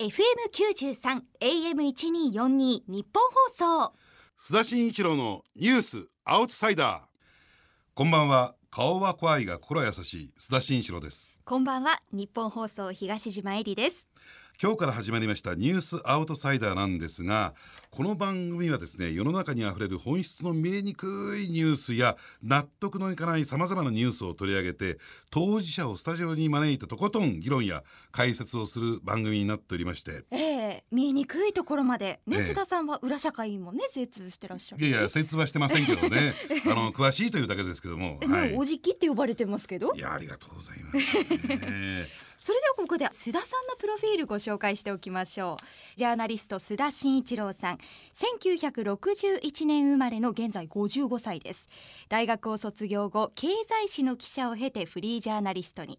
FM93 AM1242 日本放送。須田慎一郎のニュースアウトサイダー。こんばんは。顔は怖いが心優しい須田慎一郎です。こんばんは。日本放送東島えりです今日から始まりましたニュースアウトサイダーなんですがこの番組はですね世の中にあふれる本質の見えにくいニュースや納得のいかないさまざまなニュースを取り上げて当事者をスタジオに招いてとことん議論や解説をする番組になっておりまして。ええ見えにくいところまで。ね、ええ。須田さんは裏社会もね精通してらっしゃるし。いやいや説はしてませんけどね。あの詳しいというだけですけども、えはい。ねおじきって呼ばれてますけど。いやありがとうございます、ねそれではここで須田さんのプロフィールご紹介しておきましょう。ジャーナリスト須田慎一郎さん。1961年生まれの現在55歳です。大学を卒業後経済誌の記者を経てフリージャーナリストに。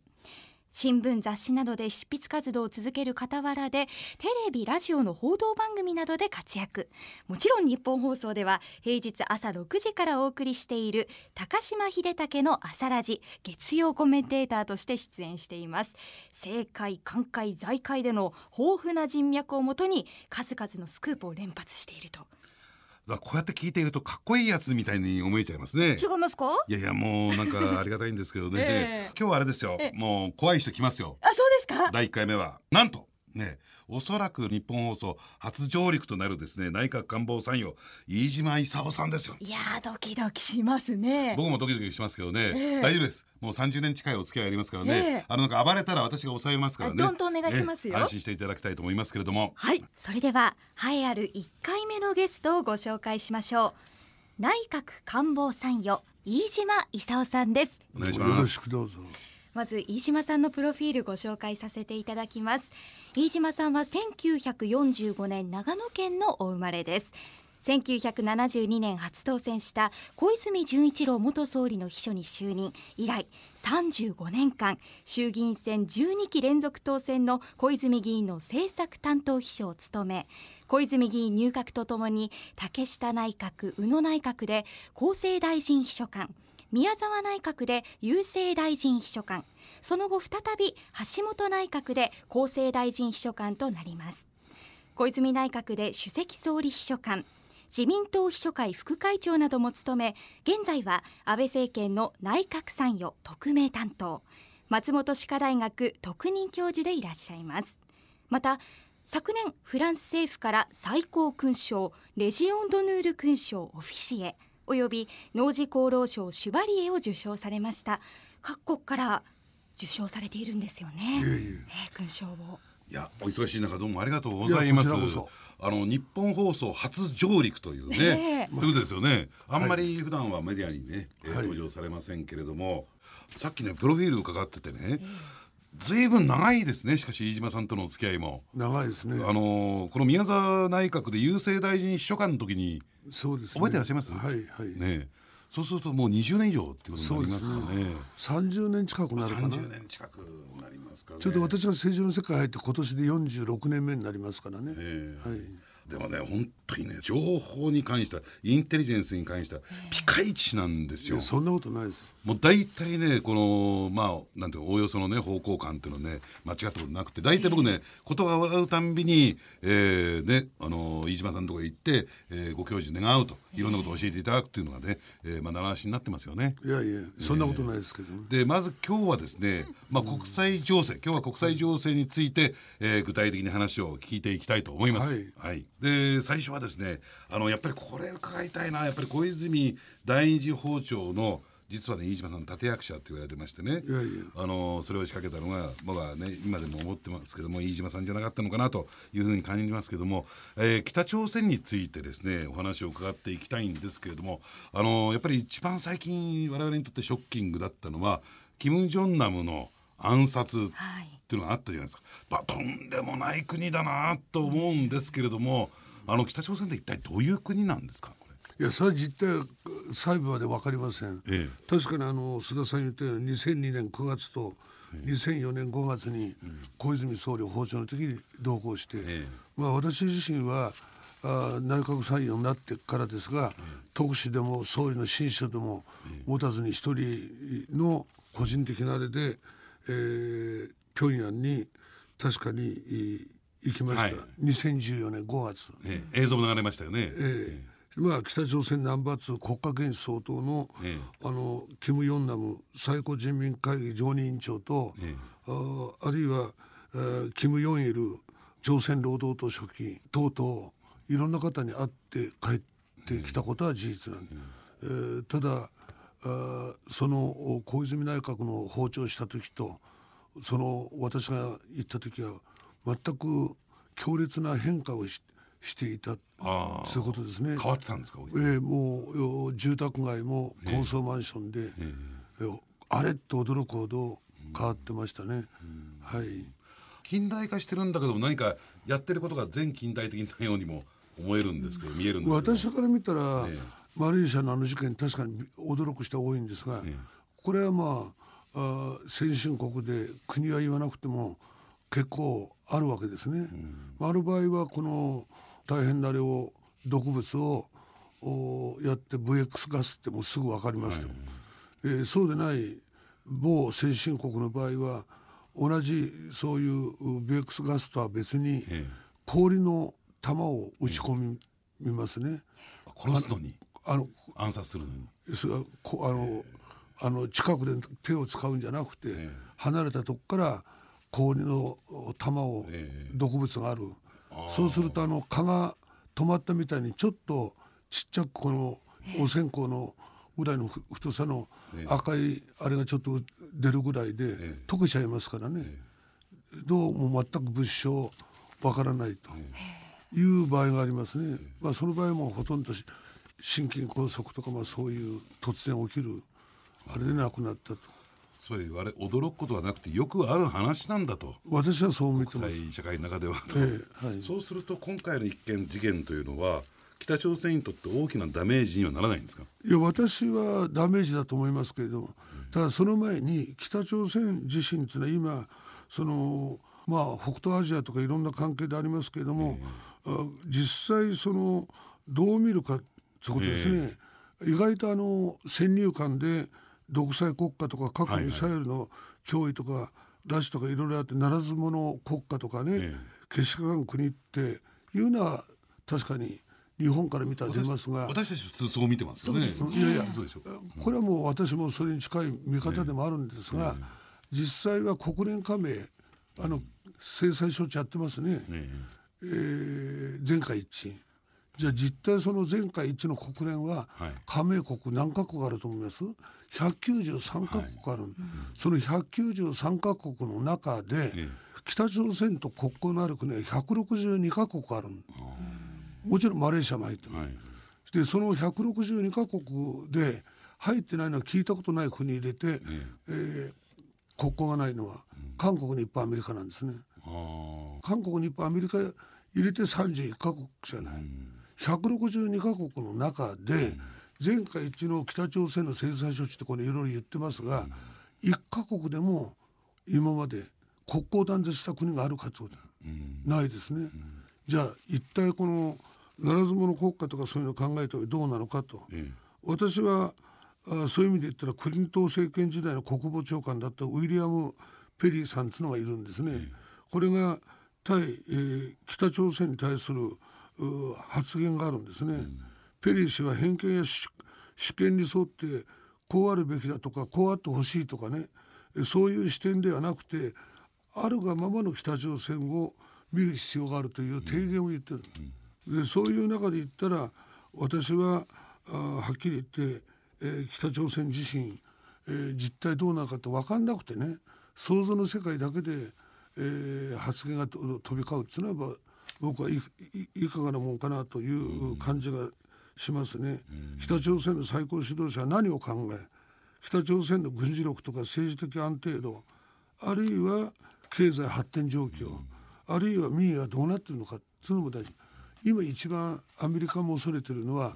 新聞雑誌などで執筆活動を続ける傍らでテレビラジオの報道番組などで活躍。もちろん日本放送では平日朝6時からお送りしている高島秀武の朝ラジ月曜コメンテーターとして出演しています。政界官界財界での豊富な人脈をもとに数々のスクープを連発していると。こうやって聞いているとかっこいいやつみたいに思えちゃいますね。違いますか？いやいやもうなんかありがたいんですけどね、ええ。今日はあれですよ。えもう怖い人来ますよ。あそうですか？第1回目は。なんとねおそらく日本放送初上陸となるですね内閣官房参与飯島勲さんですよ。いやードキドキしますね。僕もドキドキしますけどね、ええ。大丈夫です。もう30年近いお付き合いありますからね、ええ。あのなんか暴れたら私が抑えますからね。あどんとお願いしますよ。ええ。安心していただきたいと思いますけれども。はい、それでは栄えある1回目のゲストをご紹介しましょう。内閣官房参与飯島勲さんです。お願いしよろますしくどうぞ。まず飯島さんのプロフィールご紹介させていただきます。飯島さんは1945年長野県のお生まれです。1972年初当選した小泉純一郎元総理の秘書に就任。以来35年間衆議院選12期連続当選の小泉議員の政策担当秘書を務め小泉議員入閣とともに竹下内閣宇野内閣で厚生大臣秘書官。宮沢内閣で郵政大臣秘書官。その後再び橋本内閣で厚生大臣秘書官となります。小泉内閣で首席総理秘書官。自民党秘書会副会長なども務め現在は安倍政権の内閣参与特命担当。松本歯科大学特任教授でいらっしゃいます。また昨年フランス政府から最高勲章レジオン・ドヌール勲章オフィシエおよび農事功労賞シュバリエを受賞されました。各国から受賞されているんですよね、いえいえ。えー勲章を。いやお忙しい中どうもありがとうございます。あの日本放送初上陸というね、ええ。ということですよね。あんまり普段はメディアにね、えーはい。登場されませんけれどもさっきねプロフィール伺っててね、ずいぶん長いですねしかし飯島さんとのお付き合いも。長いですね。あのーこの宮沢内閣で郵政大臣秘書官の時にそうですね。覚えてらっしゃいます？はいはい。ねそうするともう20年以上っていうことになりますかね三十年近くなるかな。30年近くなりますかねちょっと私が政治の世界入って今年で四十六年目になりますからね。ええはい。でもね本当にね情報に関してはインテリジェンスに関してはピカイチなんですよ。そんなことないです。もう大体ねこのまあなんていうのおおよそのね方向感っていうのはね間違ったことなくて大体僕ね言葉を会うたんびに、えー、ねあの飯島さんのところへ行って、えーご教授願うといろんなことを教えていただくっていうのがね、えー、まあ習わしになってますよね。いやいやそんなことないですけど。でまず今日はですね、まあ、国際情勢今日は国際情勢について、えー具体的に話を聞いていきたいと思います。はいで最初はですねあのやっぱりこれ伺いたいなやっぱり小泉第二次法庁の実はね飯島さんの立役者って言われてましてねあのそれを仕掛けたのが僕はね今でも思ってますけども飯島さんじゃなかったのかなというふうに感じますけども、えー北朝鮮についてですねお話を伺っていきたいんですけれどもあのやっぱり一番最近我々にとってショッキングだったのはキム・ジョンナムの暗殺はい。っていうのがあったじゃないですか、まあ、とんでもない国だなと思うんですけれどもあの北朝鮮って一体どういう国なんですかこれ？いやそれは実態は細部まで分かりません。ええ。確かにあの須田さん言ったように2002年9月と2004年5月に小泉総理訪朝の時に同行して、ええ。まあ、私自身はあ内閣参与になってからですが、特使でも総理の親書でも持たずに一人の個人的なあれで、えー、平壌に確かにい行きました、はい。2014年5月、ええ。映像も流れましたよね。ええ。まあ、北朝鮮ナンバー2国家元首総統の,、ええ。あのキム・ヨンナム最高人民会議常任委員長と、ええ。ああるいは、えーキム・ヨンイル朝鮮労働党書記等々いろんな方に会って帰ってきたことは事実なんで、えーただその小泉内閣の訪朝した時とその私が行った時は全く強烈な変化をししていたそういうことですね。変わってたんですか？えーもうよ住宅街も高層マンションで、えーあれって驚くほど変わってましたね。はい。近代化してるんだけども何かやってることが全近代的なようにも思えるんですけど見えるんですけど。私から見たら、ええマレーシアのあの事件確かに驚く人は多いんですが、これはまああー先進国で国は言わなくても結構あるわけですね。ある場合はこの大変な量毒物をおやって VX ガスってもうすぐ分かりますと、えーそうでない某先進国の場合は同じそういう VX ガスとは別にええ。氷の玉を打ち込みますね。殺すのに？あの暗殺するのに。それはこあのあの近くで手を使うんじゃなくて、離れたとこから氷の玉をえ毒物がある、そうするとあの蚊が止まったみたいにちょっとちっちゃくこのお線香のぐらいのふ太さの赤いあれがちょっと出るぐらいで溶けちゃいますからね、どうも全く物証わからないという場合がありますね。まあ、その場合もほとんどし心筋梗塞とかまあそういう突然起きるあれで亡くなったと。つまり我々驚くことはなくてよくある話なんだと。私はそう見てます。国際社会の中ではと、ええはい。そうすると今回の一件事件というのは北朝鮮にとって大きなダメージにはならないんですか？いや私はダメージだと思いますけれどもただその前に北朝鮮自身というのは今そのまあ北東アジアとかいろんな関係でありますけれども、あ実際そのどう見るかということですね、意外とあの先入観で独裁国家とか核ミサイルの脅威とか、拉致とかいろいろあってならず者国家とかね、えけしからん国っていうのは確かに日本から見たら出ますが。私たち普通そう見てますよね。いやいや。これはもう私もそれに近い見方でもあるんですが、実際は国連加盟あの制裁措置やってますね、ええ。ー全会一致じゃあ実態その全会一致の国連ははい。加盟国何カ国あると思います？193カ国ある、その193カ国の中で、え北朝鮮と国交のある国は162カ国あるもちろんマレーシアも入ってる、はい。でその162カ国で入ってないのは聞いたことない国入れて、えー国交がないのは韓国にいっぱいアメリカなんですね。あ韓国にいっぱいアメリカ入れて31カ国じゃない、162カ国の中で前回一致の北朝鮮の制裁措置ってこれいろいろ言ってますが、1カ国でも今まで国交断絶した国があるかというとないですね。じゃあ一体このならず者国家とかそういうのを考えてどうなのかと、私はあそういう意味で言ったらクリントン政権時代の国防長官だったウィリアム・ペリーさんっていうのがいるんですね。これが対、えー北朝鮮に対するう発言があるんですね。ペリー氏は偏見や主権に沿ってこうあるべきだとかこうあってほしいとかね。えそういう視点ではなくてあるがままの北朝鮮を見る必要があるという提言を言ってる、でそういう中で言ったら私はあはっきり言って、えー北朝鮮自身、えー実態どうなのかって分かんなくてね。想像の世界だけで、えー発言が飛び交うっていうのは僕はいいいいかがなもんかなという感じがしますね。北朝鮮の最高指導者は何を考え北朝鮮の軍事力とか政治的安定度あるいは経済発展状況、あるいは民意がどうなってるのかっていうのも大事今一番アメリカも恐れてるのは、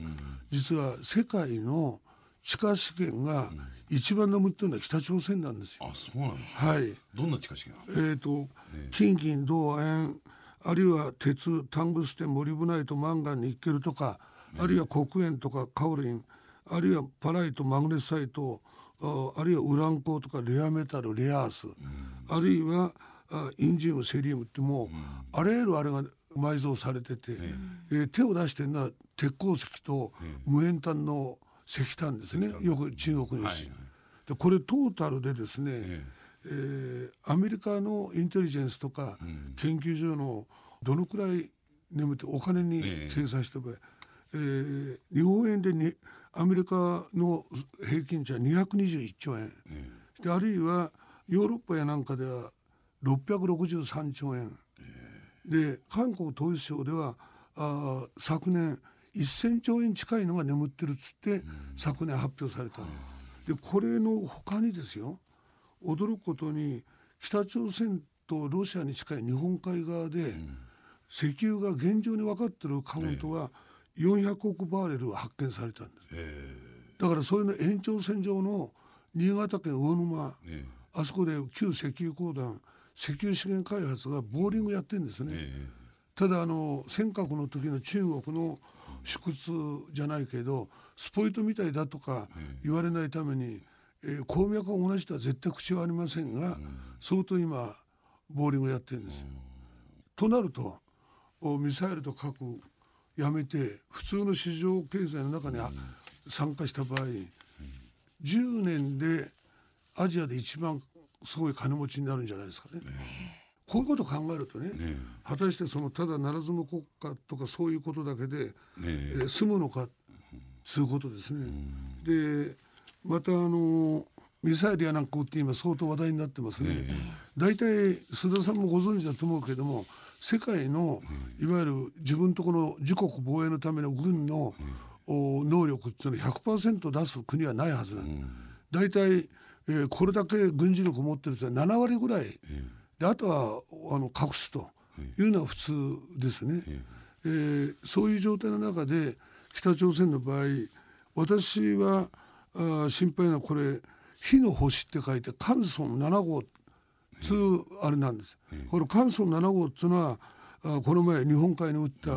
実は世界の地下資源が一番眠ってるのは北朝鮮なんですよ。あそうなんですかはいどんな地下資源えー、と金銀銅塩あるいは鉄タングステンモリブナイトマンガンニッケルとか、あるいは黒鉛とかカオリンあるいはパライトマグネサイトああるいはウラン鉱とかレアメタルレアアース、あるいはあインジウムセリウムってもう、あらゆるあれが埋蔵されてて、えー手を出してるのは鉄鉱石と無塩炭の石炭ですね、よく中国に、はいでこれトータルでですね、えーアメリカのインテリジェンスとか研究所のどのくらい眠ってお金に計算してば、えー日本円でにアメリカの平均値は221兆円、であるいはヨーロッパやなんかでは663兆円、で韓国統一省ではあー昨年1,000兆円近いのが眠ってるっつって、昨年発表された。のでこれの他にですよ驚くことに北朝鮮とロシアに近い日本海側で、石油が現状に分かってるカウントは400億バーレル発見されたんです、だからそういうの延長線上の新潟県魚沼、えあそこで旧石油鉱団石油資源開発がボーリングやってるんですね、ただあの尖閣の時の中国の縮屈じゃないけどスポイトみたいだとか言われないために、えー鉱脈が同じとは絶対口はありませんが、相当今ボーリングやってるんですよ。となるとおミサイルと核やめて普通の市場経済の中にあ参加した場合10年でアジアで一番すごい金持ちになるんじゃないですかね。こういうことを考えるとね果たしてそのただならずの国家とかそういうことだけで、え。ー済むのかつうことですね。でまたあのミサイルやなんか撃って今相当話題になってますね。大体須田さんもご存知だと思うけども世界のいわゆる自分とこの自国防衛のための軍の、お能力っていうのを100%出す国はないはずなの。大体、えーこれだけ軍事力を持ってると7割ぐらい、であとはあの隠すというのは普通ですね。えーそういう状態の中で北朝鮮の場合私は心配なこれ火の星って書いてカンソン7号つうあれなんです。このカンソン7号っていうのはあこの前日本海に撃った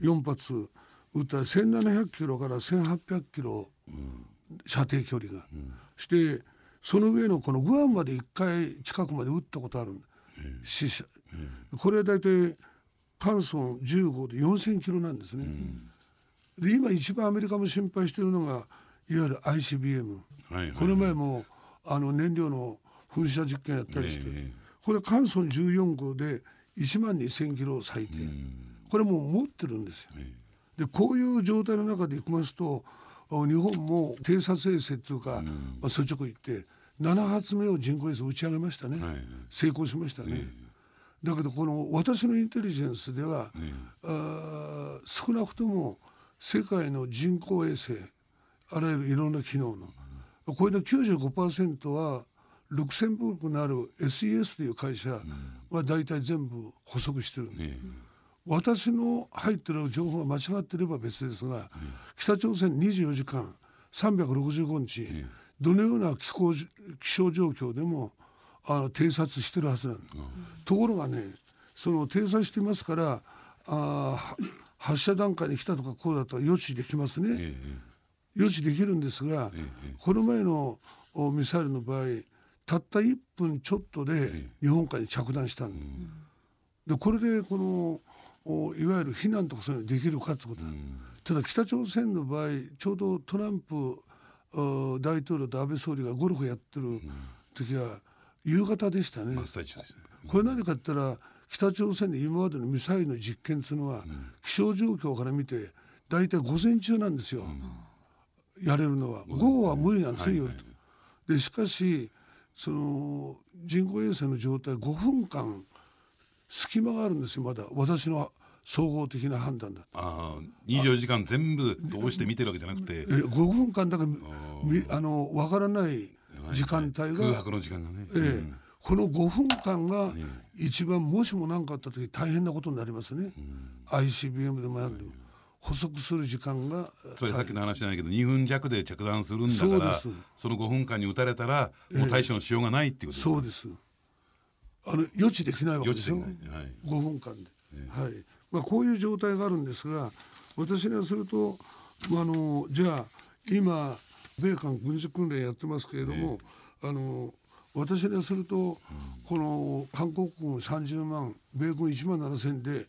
4発撃った1700キロから1800キロ射程距離が。してその上のこのグアムまで1回近くまで撃ったことある死者。これは大体カンソン10号で4000キロなんですね。で今一番アメリカも心配しているのがいわゆる ICBM。はいはいこの前もあの燃料の噴射実験やったりして、えこれ関村14号で1万2,000キロ最低、これもう持ってるんですよ。でこういう状態の中でいきますとあ日本も偵察衛星っていうか、まあ、率直に言って7発目を人工衛星打ち上げましたね、はい成功しましたね。だけどこの私のインテリジェンスでは、あー少なくとも世界の人工衛星あらゆるいろんな機能の。これの95%はルクセンブルクのある SES という会社は大体全部補足してる。んで、私の入ってる情報が間違ってれば別ですが、北朝鮮24時間365日、どのような気候じ気象状況でもあの偵察してるはずなんです、ところがねその偵察してますからあ発射段階に来たとかこうだとは予知できますね、予知できるんですが、この前のおミサイルの場合たった1分ちょっとで日本海に着弾したん。でこれでこのおいわゆる避難とかそういうのできるかってことだ、ただ北朝鮮の場合ちょうどトランプお大統領と安倍総理がゴルフやってる時は夕方でしたね。ね。これ何かって言ったら北朝鮮の今までのミサイルの実験っていうのは、気象状況から見て大体午前中なんですよ、やれるのは午後は無理なんですね、夜と。でしかしその人工衛星の状態5分間隙間があるんですよまだ。私の総合的な判断だと。ああ24時間全部通して見てるわけじゃなくて。え5分間だからみあの分からない時間帯が、空白の時間がね、ええこの5分間が一番もしも何かあった時大変なことになりますね、ICBM でも何でも補足する時間がつまりさっきの話じゃないけど2分弱で着弾するんだからその5分間に撃たれたらもう対処のしようがないっていうことですかそうです。あの予知できないわけですよはい。5分間で、はい。まあ、こういう状態があるんですが私にはすると、まあ、あのじゃあ今米韓軍事訓練やってますけれども、あの私にすると、この韓国軍30万米軍1万7千で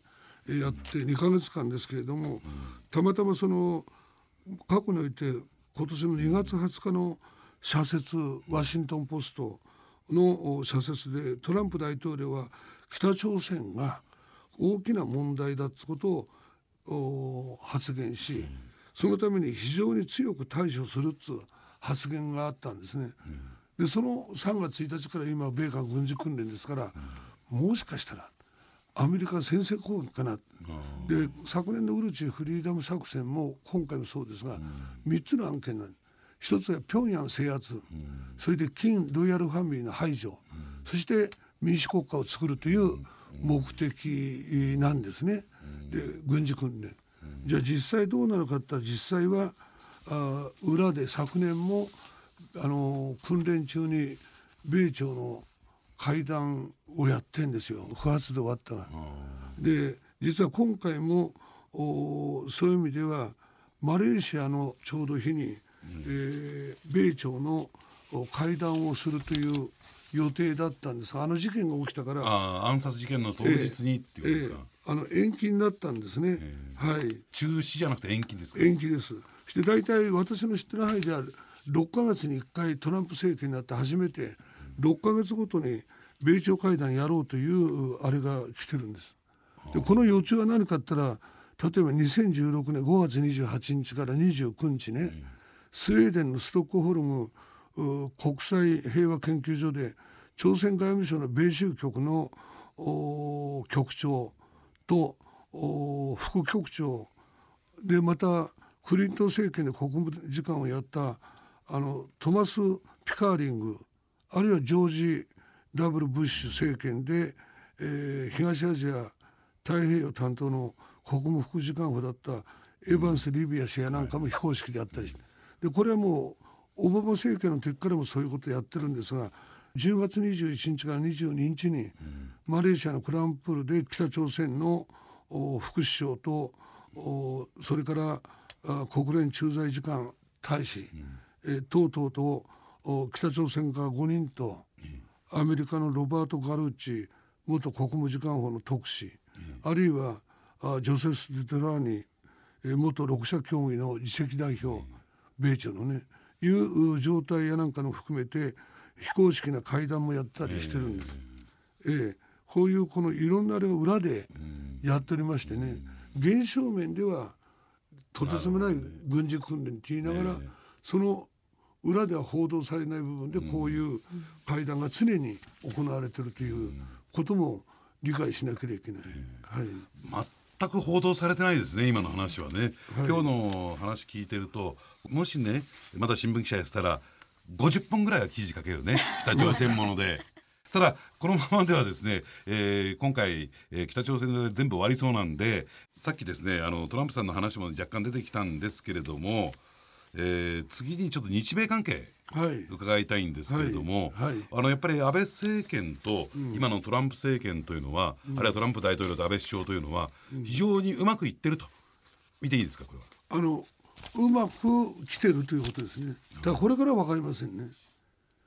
やって2か月間ですけれども、たまたまその過去において今年の2月20日の社説ワシントン・ポストの社説でトランプ大統領は北朝鮮が大きな問題だということを発言し、そのために非常に強く対処するつ発言があったんですね。でその3月1日から今米韓軍事訓練ですから、もしかしたらアメリカ先制攻撃かな、で昨年のウルチフリーダム作戦も今回もそうですが、3つの案件なん一つは平壌制圧、それで金ロイヤルファミリーの排除、そして民主国家を作るという目的なんですね、で軍事訓練。じゃあ実際どうなるかって実際はあ裏で昨年もあの訓練中に米朝の会談をやってんですよ。不発で終わったが。で実は今回もおそういう意味ではマレーシアのちょうど日に、うん、えー、米朝の会談をするという予定だったんですがあの事件が起きたから暗殺事件の当日にっていうことですか、えー、あの延期になったんですね、はい。中止じゃなくて延期ですか？延期です。そして大体私の知ってる範囲では6か月に1回トランプ政権になって初めて6か月ごとに米朝会談やろうというあれが来てるんです。でこの予兆は何かって言ったら例えば2016年5月28日から29日ね、スウェーデンのストックホルム国際平和研究所で朝鮮外務省の米州局の局長と副局長でまたクリントン政権で国務次官をやったあのトマス・ピカーリングあるいはジョージ・ダブル・ブッシュ政権で、えー、東アジア太平洋担当の国務副次官補だったエヴァンス・リビア氏やなんかも非公式であったりしてでこれはもうオバマ政権の時からもそういうことをやってるんですが10月21日から22日にマレーシアのクランプールで北朝鮮の副首相とそれから国連駐在時間大使、えー、等々と北朝鮮から5人とアメリカのロバート・ガルーチ元国務次官補の特使、あるいはジョセフ・デュテラーニ元六者協議の次席代表、米朝のねいう状態やなんかの含めて非公式な会談もやったりしてるんです。えー、こういうこのいろんなあれを裏でやっておりましてね、現象面ではとてつもない軍事訓練って言いながら、その裏では報道されない部分でこういう会談が常に行われているということも理解しなければいけない。はい、全く報道されてないですね今の話はね、はい、今日の話聞いてるともしねまだ新聞記者やったら50本ぐらいは記事書けるね。北朝鮮もので。ただこのままではですね、えー、今回、えー、北朝鮮で全部終わりそうなんでさっきですねあのトランプさんの話も若干出てきたんですけれどもえー、次にちょっと日米関係伺いたいんですけれども、はいはい、あのやっぱり安倍政権と今のトランプ政権というのは、うん、あるいはトランプ大統領と安倍首相というのは非常にうまくいってると見ていいですかこれは？あのうまく来てるということですね。だからこれから分かりませんね。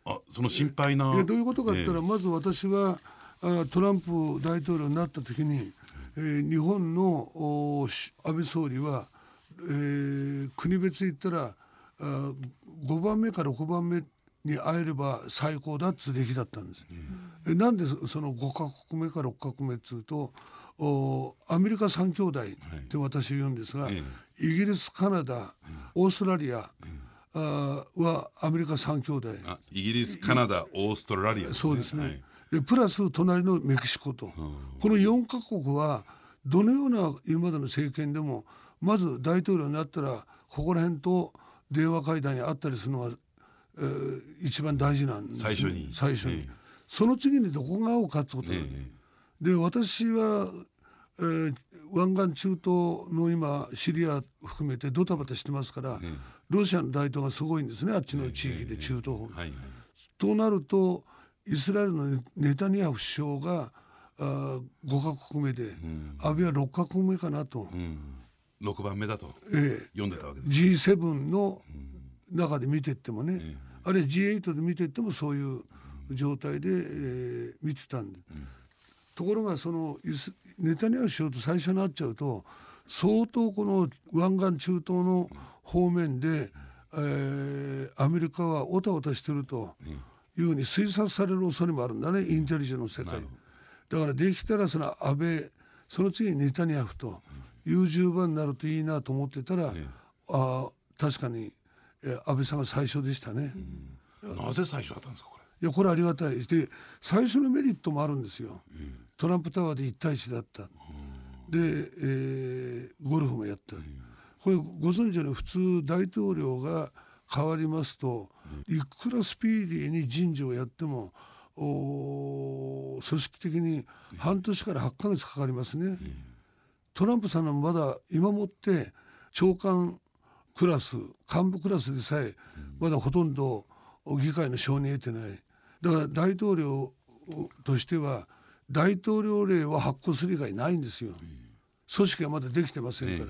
あその心配な。どういうことかって言ったら、まず私はあトランプ大統領になった時に、えー、日本の安倍総理はえー、国別言ったらあ5番目から6番目に会えれば最高だっつう出来だったんです。うん、なんでその5か国目か6か国目っつうとおアメリカ3兄弟って私言うんですが、はい、イギリスカナダ、オーストラリア、あはアメリカ3兄弟。イギリスカナダオーストラリア、ね、そうですね、はい、プラス隣のメキシコと、この4か国はどのような今までの政権でもまず大統領になったらここら辺と電話会談にあったりするのが、えー、一番大事なんです、最初に。最初に、えー、その次にどこが合うかってことえー、で私は、えー、湾岸中東の今シリア含めてドタバタしてますから、ロシアの大統領がすごいんですねあっちの地域で中東、はいはい、となるとイスラエルのネタニヤフ首相があ5か国目で、うん、安倍は6か国目かなと。うん6番目だと読んでたわけです、えー、G7 の中で見てってもね、えー、あるいは G8 で見てってもそういう状態で、えー見てたんで、ところがそのネタニヤフ首相と最初になっちゃうと相当この湾岸中東の方面で、えーアメリカはおたおたしてるというふうに推察される恐れもあるんだね。インテリジェンスの世界。だからできたらその安倍その次にネタニヤフと優柔番になるといいなと思ってたら、あー確かに、えー安倍さんが最初でしたね。なぜ最初だったんですかこいやこれありがたい。で最初のメリットもあるんですよ、トランプタワーで1対1だった、で、えーゴルフもやった、これご存知のように普通大統領が変わりますと、いくらスピーディーに人事をやってもおー組織的に半年から8ヶ月かかりますね、トランプさんはまだ今もって長官クラス幹部クラスでさえまだほとんど議会の承認得てない。だから大統領としては大統領令を発行する以外ないんですよ。組織がまだできてませんか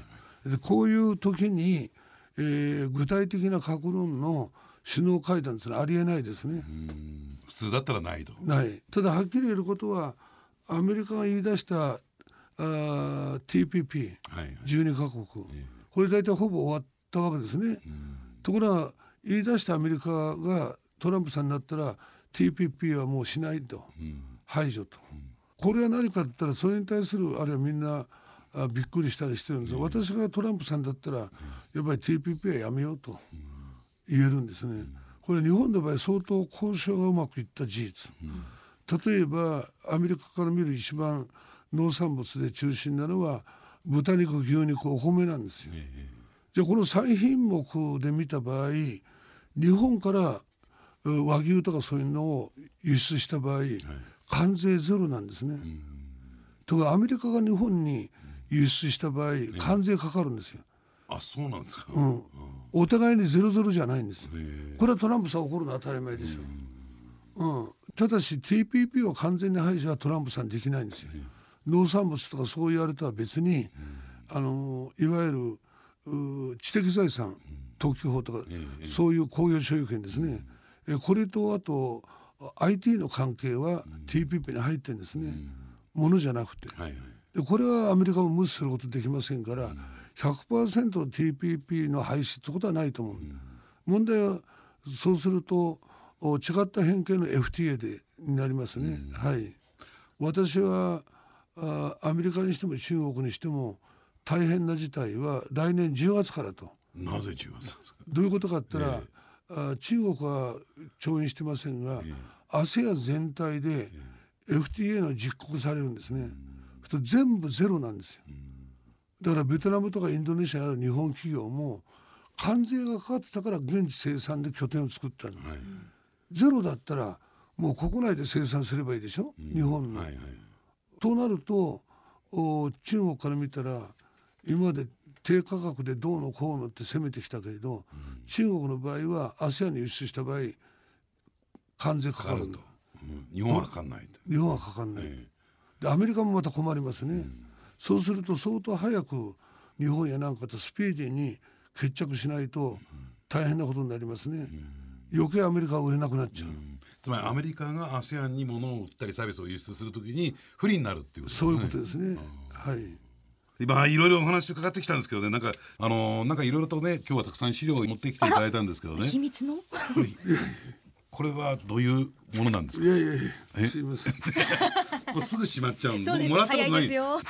ら。でこういう時に、えー具体的な核論の首脳会談ってのはありえないですね。普通だったらないと。ない。ただはっきり言えることはアメリカが言い出したあー TPP、はいはい。12カ国、これ大体ほぼ終わったわけですね。ところが言い出したアメリカがトランプさんになったら TPP はもうしないと、排除と、これは何かって言ったらそれに対するあるいはみんなあびっくりしたりしてるんですよ、私がトランプさんだったらやっぱり TPP はやめようと言えるんですね。これ日本の場合相当交渉がうまくいった事実。例えばアメリカから見る一番農産物で中心なのは豚肉牛肉お米なんですよ。じゃあこの3品目で見た場合日本からう和牛とかそういうのを輸出した場合、関税ゼロなんですね。とかアメリカが日本に輸出した場合関税かかるんですよ。あそうなんですか、うん、お互いにゼロゼロじゃないんです。これはトランプさん怒るのは当たり前ですよ。うん、ただし TPP を完全に排除はトランプさんできないんですよ。農産物とかそう言われとは別に、あのいわゆるう知的財産特許法とか、そういう工業所有権ですね、えこれとあと IT の関係は TPP に入ってるんですね、ものじゃなくて。でこれはアメリカも無視することできませんから、100%の TPP の廃止ってことはないと思う、問題はそうするとお違った変形の FTA でになりますね、はい。私はあアメリカにしても中国にしても大変な事態は来年10月からと。なぜ中国なんですか？どういうことかって言ったら、あ中国は調印してませんが、ASEAN 全体で FTA の実行されるんですね。と全部ゼロなんですよ。だからベトナムとかインドネシアにある日本企業も関税がかかってたから現地生産で拠点を作ったの、ゼロだったらもう国内で生産すればいいでしょ、日本の。はいはいとなるとお中国から見たら今まで低価格でどうのこうのって攻めてきたけれど、中国の場合は ASEAN に輸出した場合関税かかるんだうん。日本はかかんないと。日本はかかんない、でアメリカもまた困りますね、そうすると相当早く日本やなんかとスピーディーに決着しないと大変なことになりますね、余計アメリカは売れなくなっちゃう、つまりアメリカが ASEAN に物を売ったりサービスを輸出するときに不利になるっていうことですね。そういうことですね、はい。今いろいろお話伺ってきたんですけどね。なんかあのーなんかいろいろとね今日はたくさん資料を持ってきていただいたんですけどね。秘密の？これはどういうものなんですか？いやいやいやすいません。すぐしまっちゃうんそうです。もらったことない。早いですよ。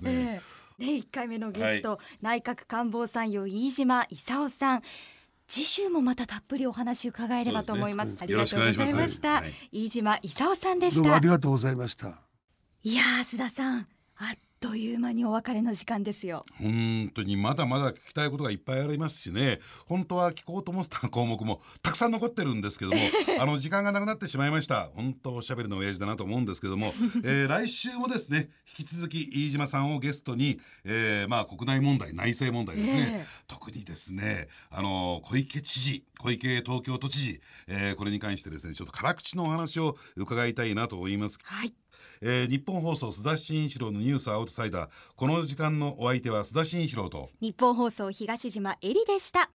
ええ。で1回目のゲスト、内閣官房参与飯島勲さん次週もまたたっぷりお話伺えればと思います。すね。ありがとうございました、しします飯島勲さんでどうもあしたりがとうございました。いやー須田さんという間にお別れの時間ですよ。本当にまだまだ聞きたいことがいっぱいありますしね。本当は聞こうと思った項目もたくさん残ってるんですけども あの時間がなくなってしまいました。本当おしゃべりの親父だなと思うんですけども、えー来週もですね引き続き飯島さんをゲストに、えーまあ国内問題内政問題ですね、ええ。特にですねあの小池知事小池東京都知事、えーこれに関してですねちょっと辛口のお話を伺いたいなと思います。はいえー日本放送須田慎一郎のニュースアウトサイダー。この時間のお相手は須田慎一郎と。日本放送東島えりでした。